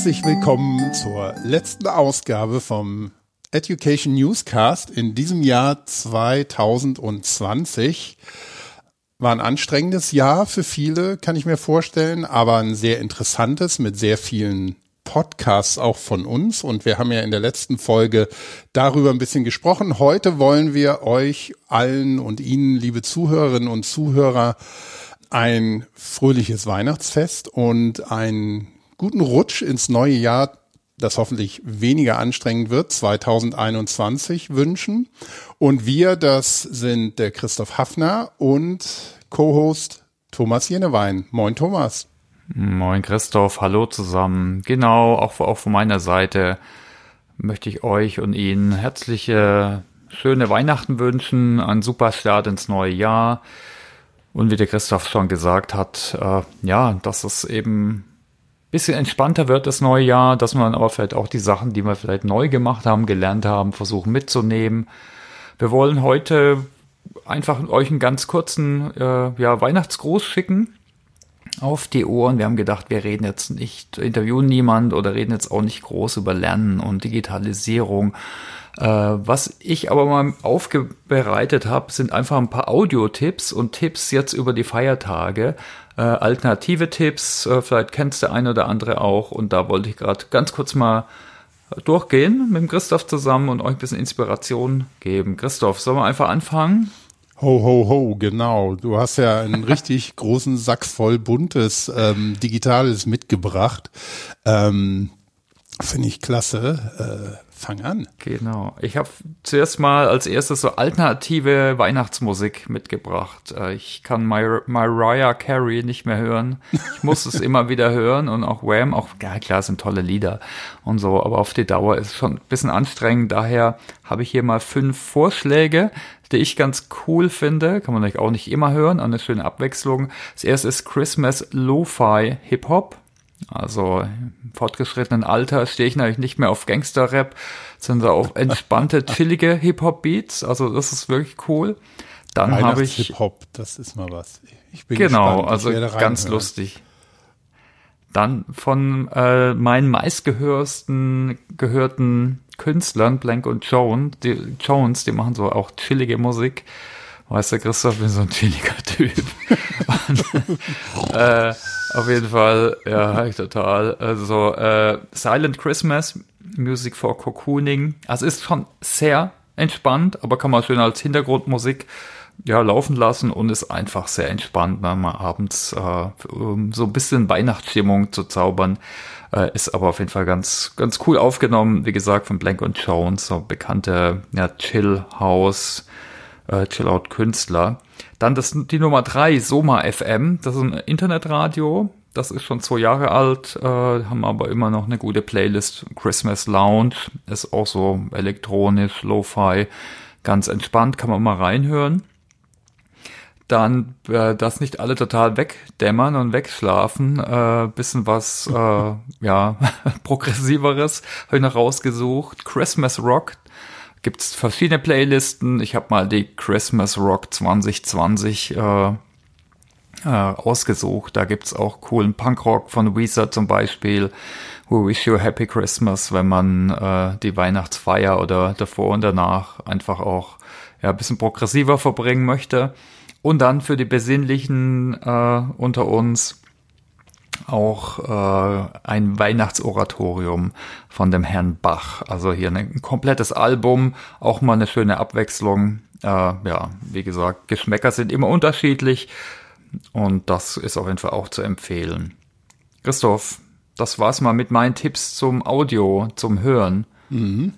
Herzlich willkommen zur letzten Ausgabe vom Education Newscast in diesem Jahr 2020. War ein anstrengendes Jahr für viele, kann ich mir vorstellen, aber ein sehr interessantes mit sehr vielen Podcasts auch von uns. Und wir haben ja in der letzten Folge darüber ein bisschen gesprochen. Heute wollen wir euch allen und Ihnen, liebe Zuhörerinnen und Zuhörer, ein fröhliches Weihnachtsfest und einen guten Rutsch ins neue Jahr das hoffentlich weniger anstrengend wird, 2021 wünschen. Und wir, das sind der Christoph Hafner und Co-Host Thomas Jenewein. Moin Thomas. Moin Christoph, hallo zusammen. Genau, auch, auch von meiner Seite möchte ich euch und Ihnen herzliche, schöne Weihnachten wünschen, einen super Start ins neue Jahr. Und wie der Christoph schon gesagt hat, äh, ja, dass es eben bisschen entspannter wird das neue Jahr, dass man aber vielleicht auch die Sachen, die wir vielleicht neu gemacht haben, gelernt haben, versuchen mitzunehmen. Wir wollen heute einfach euch einen ganz kurzen äh, ja, Weihnachtsgruß schicken auf die Ohren. Wir haben gedacht, wir reden jetzt nicht, interviewen niemand oder reden jetzt auch nicht groß über Lernen und Digitalisierung. Äh, was ich aber mal aufbereitet habe, sind einfach ein paar Audio-Tipps und Tipps jetzt über die Feiertage, äh, alternative Tipps, äh, vielleicht kennst der eine oder andere auch. Und da wollte ich gerade ganz kurz mal durchgehen mit dem Christoph zusammen und euch ein bisschen Inspiration geben. Christoph, sollen wir einfach anfangen? Ho, ho, ho, genau. Du hast ja einen richtig großen Sack voll buntes ähm, Digitales mitgebracht. Ähm, Finde ich klasse. Äh, Fang an. Genau. Ich habe zuerst mal als erstes so alternative Weihnachtsmusik mitgebracht. Äh, ich kann Mar Mariah Carey nicht mehr hören. Ich muss es immer wieder hören und auch Wham, auch ja klar, sind tolle Lieder und so, aber auf die Dauer ist es schon ein bisschen anstrengend. Daher habe ich hier mal fünf Vorschläge, die ich ganz cool finde. Kann man euch auch nicht immer hören, eine schöne Abwechslung. Das erste ist Christmas Lo-Fi Hip Hop. Also im fortgeschrittenen Alter stehe ich natürlich nicht mehr auf Gangster-Rap, sondern auf entspannte, chillige Hip-Hop-Beats. Also das ist wirklich cool. Dann habe ich Hip-Hop, das ist mal was. Ich bin genau, also ganz lustig. Dann von äh, meinen meistgehörsten gehörten Künstlern, Blank und Jones, die, Jones, die machen so auch chillige Musik. Weißt du, Christoph, ich bin so ein chilliger Typ. und, äh, auf jeden Fall, ja, total. Also äh, Silent Christmas, Music for Cocooning. Also ist schon sehr entspannt, aber kann man schön als Hintergrundmusik ja laufen lassen und ist einfach sehr entspannt, ne, mal abends äh, so ein bisschen Weihnachtsstimmung zu zaubern. Äh, ist aber auf jeden Fall ganz ganz cool aufgenommen. Wie gesagt von Blank und Jones, so bekannte ja, Chill House, äh, Chill Out Künstler. Dann das, die Nummer drei, Soma FM, das ist ein Internetradio. Das ist schon zwei Jahre alt, äh, haben aber immer noch eine gute Playlist. Christmas Lounge ist auch so elektronisch, Lo-Fi, ganz entspannt, kann man mal reinhören. Dann, äh, dass nicht alle total wegdämmern und wegschlafen, äh, bisschen was, äh, ja, progressiveres habe ich noch rausgesucht. Christmas Rock, gibt's verschiedene Playlisten. Ich habe mal die Christmas Rock 2020 äh, äh, ausgesucht. Da gibt's auch coolen Punkrock von Weezer zum Beispiel. We Wish You a Happy Christmas, wenn man äh, die Weihnachtsfeier oder davor und danach einfach auch ja, ein bisschen progressiver verbringen möchte. Und dann für die Besinnlichen äh, unter uns auch äh, ein Weihnachtsoratorium von dem Herrn Bach. Also hier ein komplettes Album, auch mal eine schöne Abwechslung. Äh, ja, wie gesagt, Geschmäcker sind immer unterschiedlich und das ist auf jeden Fall auch zu empfehlen. Christoph, das war's mal mit meinen Tipps zum Audio, zum Hören. Mhm.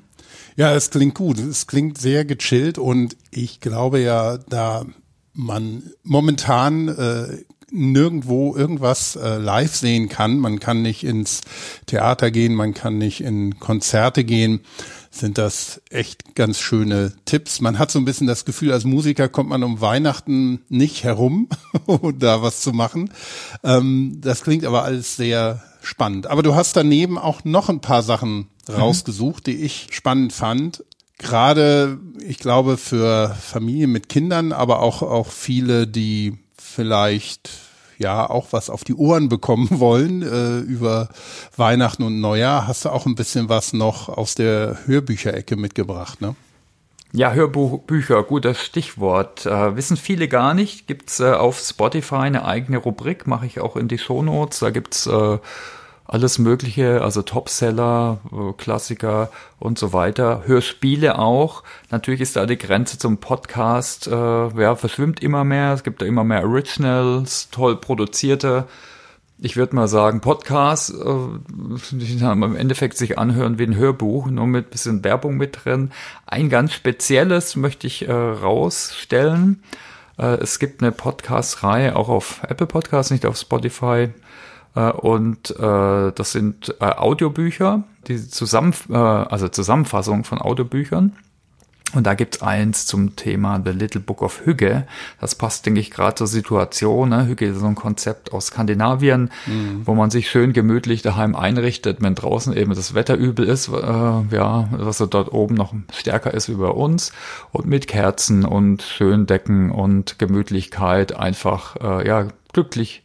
Ja, es klingt gut. Es klingt sehr gechillt und ich glaube ja, da man momentan äh, nirgendwo irgendwas äh, live sehen kann. Man kann nicht ins Theater gehen, man kann nicht in Konzerte gehen. Sind das echt ganz schöne Tipps. Man hat so ein bisschen das Gefühl, als Musiker kommt man um Weihnachten nicht herum, um da was zu machen. Ähm, das klingt aber alles sehr spannend. Aber du hast daneben auch noch ein paar Sachen mhm. rausgesucht, die ich spannend fand gerade, ich glaube, für Familien mit Kindern, aber auch, auch viele, die vielleicht ja auch was auf die Ohren bekommen wollen äh, über Weihnachten und Neujahr, hast du auch ein bisschen was noch aus der Hörbücherecke mitgebracht, ne? Ja, Hörbücher, gutes Stichwort. Äh, wissen viele gar nicht. Gibt's äh, auf Spotify eine eigene Rubrik, mache ich auch in die Shownotes. Da gibt's äh, alles Mögliche, also Topseller, äh, Klassiker und so weiter. Hörspiele auch. Natürlich ist da die Grenze zum Podcast, äh, ja, verschwimmt immer mehr. Es gibt da immer mehr Originals, toll produzierte ich würde mal sagen, Podcast, äh, die im Endeffekt sich anhören wie ein Hörbuch, nur mit bisschen Werbung mit drin. Ein ganz spezielles möchte ich äh, rausstellen. Äh, es gibt eine Podcast-Reihe auch auf Apple Podcasts, nicht auf Spotify. Äh, und äh, das sind äh, Audiobücher, die zusammen, äh, also Zusammenfassung von Audiobüchern. Und da gibt's eins zum Thema The Little Book of Hügge. Das passt, denke ich, gerade zur Situation. Ne? Hügge ist so ein Konzept aus Skandinavien, mhm. wo man sich schön gemütlich daheim einrichtet, wenn draußen eben das Wetter übel ist, äh, ja, was so dort oben noch stärker ist wie bei uns. Und mit Kerzen und schön Decken und Gemütlichkeit einfach, äh, ja, glücklich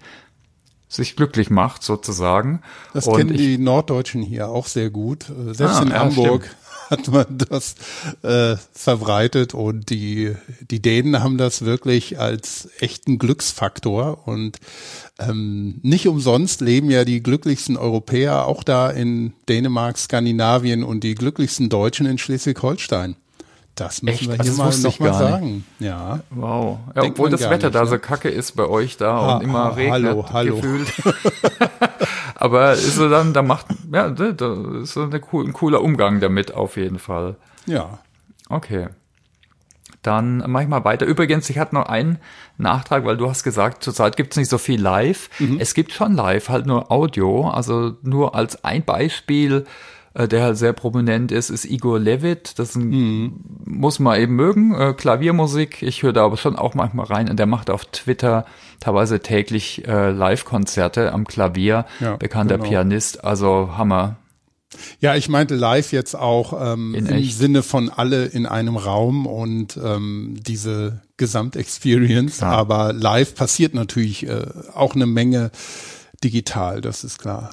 sich glücklich macht sozusagen. Das und kennen ich, die Norddeutschen hier auch sehr gut. Selbst ah, in ja, Hamburg. Stimmt hat man das äh, verbreitet und die, die Dänen haben das wirklich als echten Glücksfaktor und ähm, nicht umsonst leben ja die glücklichsten Europäer auch da in Dänemark, Skandinavien und die glücklichsten Deutschen in Schleswig-Holstein. Das müssen Echt? wir hier also mal nochmal sagen. Ja. Wow. Ja, obwohl das Wetter nicht, da ne? so kacke ist bei euch da ha, und immer ha, regnet. Hallo, hallo. Gefühlt. Aber ist so dann, da macht, ja, da ist so eine, ein cooler Umgang damit auf jeden Fall. Ja. Okay. Dann mache ich mal weiter. Übrigens, ich hatte noch einen Nachtrag, weil du hast gesagt, zurzeit gibt es nicht so viel live. Mhm. Es gibt schon live, halt nur Audio. Also nur als ein Beispiel äh, der halt sehr prominent ist, ist Igor Levit. Das ein, mhm. muss man eben mögen. Äh, Klaviermusik. Ich höre da aber schon auch manchmal rein. Und der macht auf Twitter teilweise täglich äh, Live-Konzerte am Klavier. Ja, Bekannter genau. Pianist. Also Hammer. Ja, ich meinte live jetzt auch ähm, im echt? Sinne von alle in einem Raum und ähm, diese Gesamtexperience. Ja. Aber live passiert natürlich äh, auch eine Menge digital, das ist klar.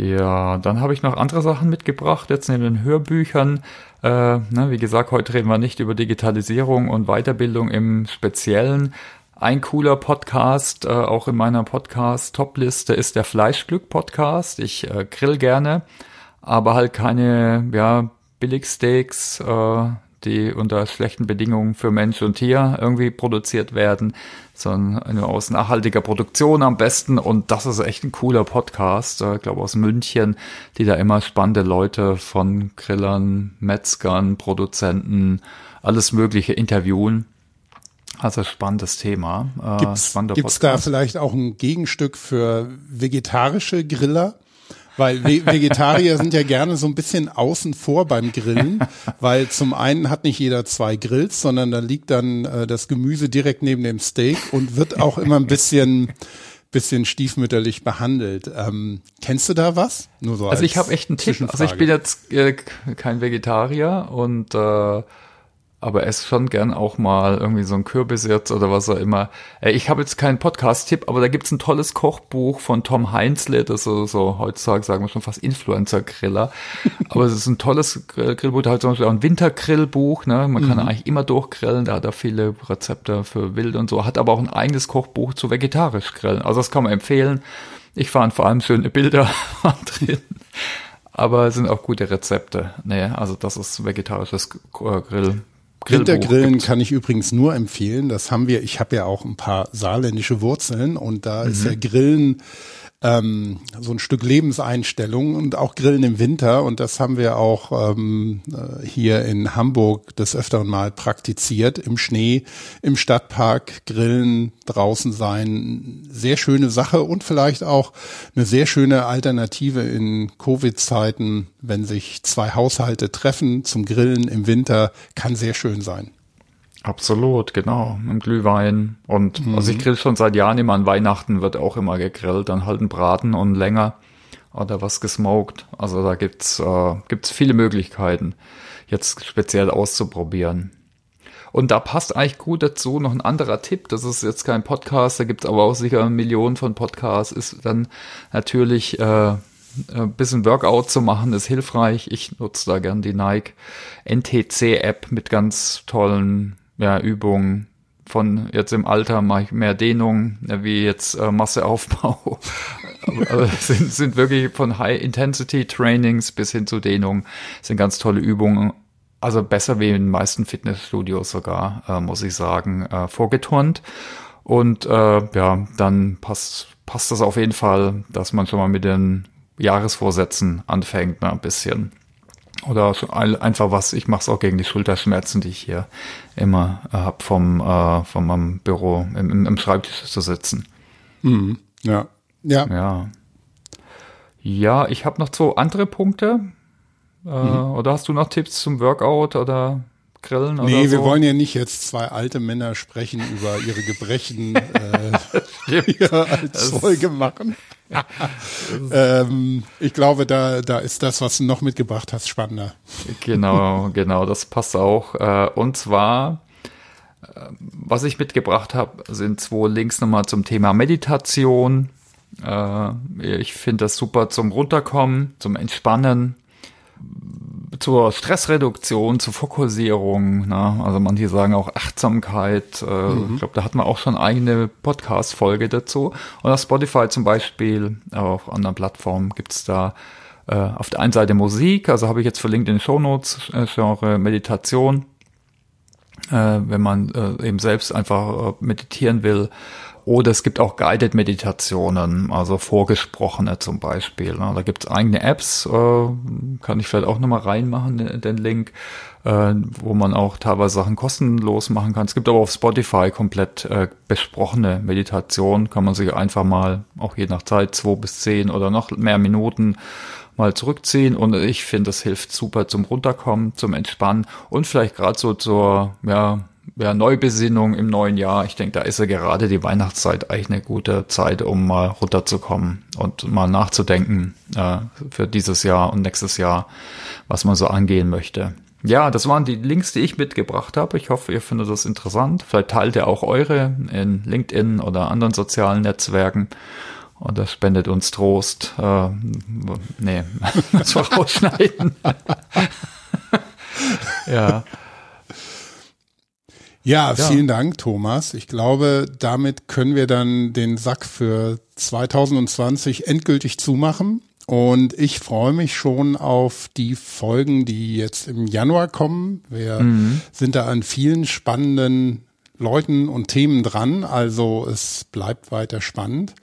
Ja, dann habe ich noch andere Sachen mitgebracht, jetzt neben den Hörbüchern. Äh, ne, wie gesagt, heute reden wir nicht über Digitalisierung und Weiterbildung im Speziellen. Ein cooler Podcast, äh, auch in meiner Podcast-Top-Liste, ist der Fleischglück-Podcast. Ich äh, grill gerne, aber halt keine ja, Billigsteaks, äh, die unter schlechten Bedingungen für Mensch und Tier irgendwie produziert werden, sondern nur aus nachhaltiger Produktion am besten. Und das ist echt ein cooler Podcast, äh, ich glaube aus München, die da immer spannende Leute von Grillern, Metzgern, Produzenten, alles Mögliche interviewen. Also spannendes Thema. Äh, Gibt es da vielleicht auch ein Gegenstück für vegetarische Griller? Weil Vegetarier sind ja gerne so ein bisschen außen vor beim Grillen, weil zum einen hat nicht jeder zwei Grills, sondern da liegt dann äh, das Gemüse direkt neben dem Steak und wird auch immer ein bisschen bisschen stiefmütterlich behandelt. Ähm, kennst du da was? Nur so also ich habe echt einen Tipp. Also ich bin jetzt äh, kein Vegetarier und äh, aber esse schon gern auch mal irgendwie so ein Kürbis jetzt oder was auch immer. Äh, ich habe jetzt keinen Podcast-Tipp, aber da gibt's ein tolles Kochbuch von Tom Heinzle, das ist so, so heutzutage sagen wir schon fast Influencer-Griller. aber es ist ein tolles Grillbuch, da hat zum Beispiel auch ein Wintergrillbuch, ne? Man kann mhm. eigentlich immer durchgrillen, da hat er viele Rezepte für Wild und so, hat aber auch ein eigenes Kochbuch zu vegetarisch grillen. Also das kann man empfehlen. Ich fand vor allem schöne Bilder drin. Aber es sind auch gute Rezepte. Nee, also das ist vegetarisches Grill. Wintergrillen kann ich übrigens nur empfehlen. Das haben wir. Ich habe ja auch ein paar saarländische Wurzeln und da mhm. ist ja Grillen ähm, so ein Stück Lebenseinstellung und auch Grillen im Winter. Und das haben wir auch ähm, äh, hier in Hamburg des Öfteren mal praktiziert. Im Schnee, im Stadtpark, Grillen, draußen sein. Sehr schöne Sache und vielleicht auch eine sehr schöne Alternative in Covid-Zeiten, wenn sich zwei Haushalte treffen zum Grillen im Winter, kann sehr schön sein. Absolut, genau. Im Glühwein. Und mhm. also ich grill schon seit Jahren immer an Weihnachten wird auch immer gegrillt. Dann halt ein Braten und länger oder was gesmoked. Also da gibt's äh, gibt's viele Möglichkeiten, jetzt speziell auszuprobieren. Und da passt eigentlich gut dazu noch ein anderer Tipp. Das ist jetzt kein Podcast, da gibt es aber auch sicher Millionen von Podcasts. Ist dann natürlich äh, ein bisschen Workout zu machen, ist hilfreich. Ich nutze da gern die Nike NTC-App mit ganz tollen ja, Übungen. Von jetzt im Alter mache ich mehr Dehnung, wie jetzt äh, Masseaufbau. aber sind, sind wirklich von High-Intensity-Trainings bis hin zu Dehnung sind ganz tolle Übungen also besser wie in den meisten Fitnessstudios sogar, äh, muss ich sagen, äh, vorgeturnt. Und äh, ja, dann passt, passt das auf jeden Fall, dass man schon mal mit den Jahresvorsätzen anfängt, ne, ein bisschen. Oder einfach was, ich mache es auch gegen die Schulterschmerzen, die ich hier immer äh, habe vom, äh, von meinem Büro im, im Schreibtisch zu sitzen. Mhm. Ja. Ja. Ja. Ja, ich habe noch so andere Punkte, äh, mhm. Oder hast du noch Tipps zum Workout oder Grillen oder Nee, so? wir wollen ja nicht jetzt zwei alte Männer sprechen über ihre Gebrechen äh, hier als Folge machen. ähm, ich glaube, da, da ist das, was du noch mitgebracht hast, spannender. Genau, genau, das passt auch. Äh, und zwar, äh, was ich mitgebracht habe, sind zwei Links nochmal zum Thema Meditation. Ich finde das super zum Runterkommen, zum Entspannen zur Stressreduktion, zur Fokussierung, ne? also manche sagen auch Achtsamkeit. Äh, mhm. Ich glaube, da hat man auch schon eigene Podcast-Folge dazu. Und auf Spotify zum Beispiel, aber auch auf anderen Plattformen gibt's da äh, auf der einen Seite Musik, also habe ich jetzt verlinkt in den Shownotes, äh, Genre Meditation, äh, wenn man äh, eben selbst einfach äh, meditieren will. Oder es gibt auch Guided Meditationen, also vorgesprochene zum Beispiel. Da gibt es eigene Apps, äh, kann ich vielleicht auch nochmal reinmachen, den Link, äh, wo man auch teilweise Sachen kostenlos machen kann. Es gibt aber auf Spotify komplett äh, besprochene Meditation, kann man sich einfach mal, auch je nach Zeit, zwei bis zehn oder noch mehr Minuten mal zurückziehen und ich finde, das hilft super zum Runterkommen, zum Entspannen und vielleicht gerade so zur, ja, ja, Neubesinnung im neuen Jahr. Ich denke, da ist ja gerade die Weihnachtszeit eigentlich eine gute Zeit, um mal runterzukommen und mal nachzudenken äh, für dieses Jahr und nächstes Jahr, was man so angehen möchte. Ja, das waren die Links, die ich mitgebracht habe. Ich hoffe, ihr findet das interessant. Vielleicht teilt ihr auch eure in LinkedIn oder anderen sozialen Netzwerken. Und das spendet uns Trost. Äh, nee, war rausschneiden. ja. Ja, vielen ja. Dank, Thomas. Ich glaube, damit können wir dann den Sack für 2020 endgültig zumachen. Und ich freue mich schon auf die Folgen, die jetzt im Januar kommen. Wir mhm. sind da an vielen spannenden Leuten und Themen dran. Also es bleibt weiter spannend.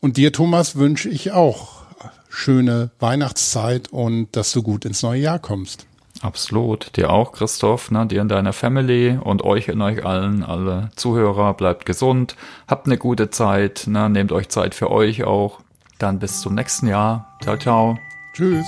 Und dir, Thomas, wünsche ich auch schöne Weihnachtszeit und dass du gut ins neue Jahr kommst. Absolut. Dir auch, Christoph, ne? dir und deiner Family und euch und euch allen, alle Zuhörer, bleibt gesund, habt eine gute Zeit, ne? nehmt euch Zeit für euch auch. Dann bis zum nächsten Jahr. Ciao, ciao. Tschüss.